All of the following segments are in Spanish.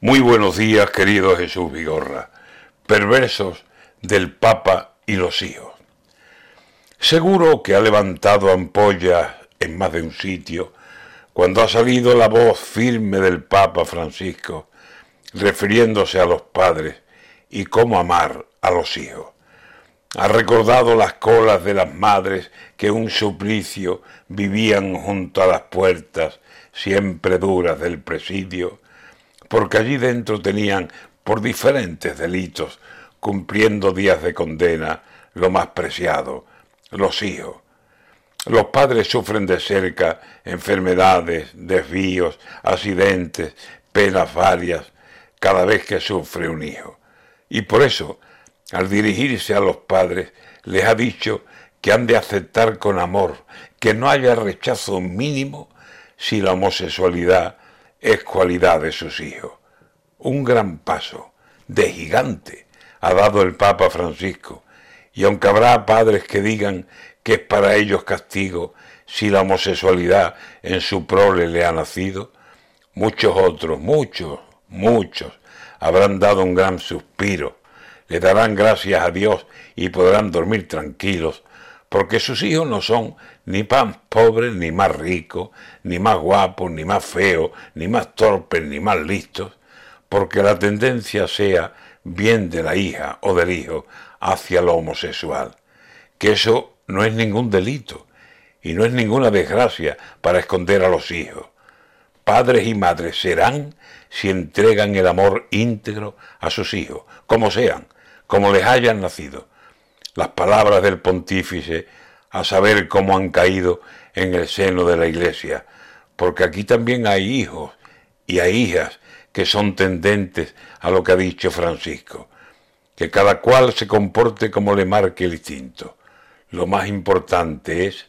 Muy buenos días, querido Jesús Vigorra. Perversos del Papa y los hijos. Seguro que ha levantado ampollas en más de un sitio cuando ha salido la voz firme del Papa Francisco refiriéndose a los padres y cómo amar a los hijos. Ha recordado las colas de las madres que un suplicio vivían junto a las puertas siempre duras del presidio porque allí dentro tenían, por diferentes delitos, cumpliendo días de condena, lo más preciado, los hijos. Los padres sufren de cerca enfermedades, desvíos, accidentes, penas varias, cada vez que sufre un hijo. Y por eso, al dirigirse a los padres, les ha dicho que han de aceptar con amor, que no haya rechazo mínimo si la homosexualidad es cualidad de sus hijos. Un gran paso, de gigante, ha dado el Papa Francisco, y aunque habrá padres que digan que es para ellos castigo si la homosexualidad en su prole le ha nacido, muchos otros, muchos, muchos, habrán dado un gran suspiro, le darán gracias a Dios y podrán dormir tranquilos, porque sus hijos no son ni más pobres, ni más ricos, ni más guapos, ni más feos, ni más torpes, ni más listos, porque la tendencia sea bien de la hija o del hijo hacia lo homosexual, que eso no es ningún delito y no es ninguna desgracia para esconder a los hijos. Padres y madres serán si entregan el amor íntegro a sus hijos, como sean, como les hayan nacido. Las palabras del pontífice a saber cómo han caído en el seno de la iglesia, porque aquí también hay hijos y hay hijas que son tendentes a lo que ha dicho Francisco, que cada cual se comporte como le marque el instinto. Lo más importante es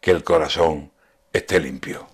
que el corazón esté limpio.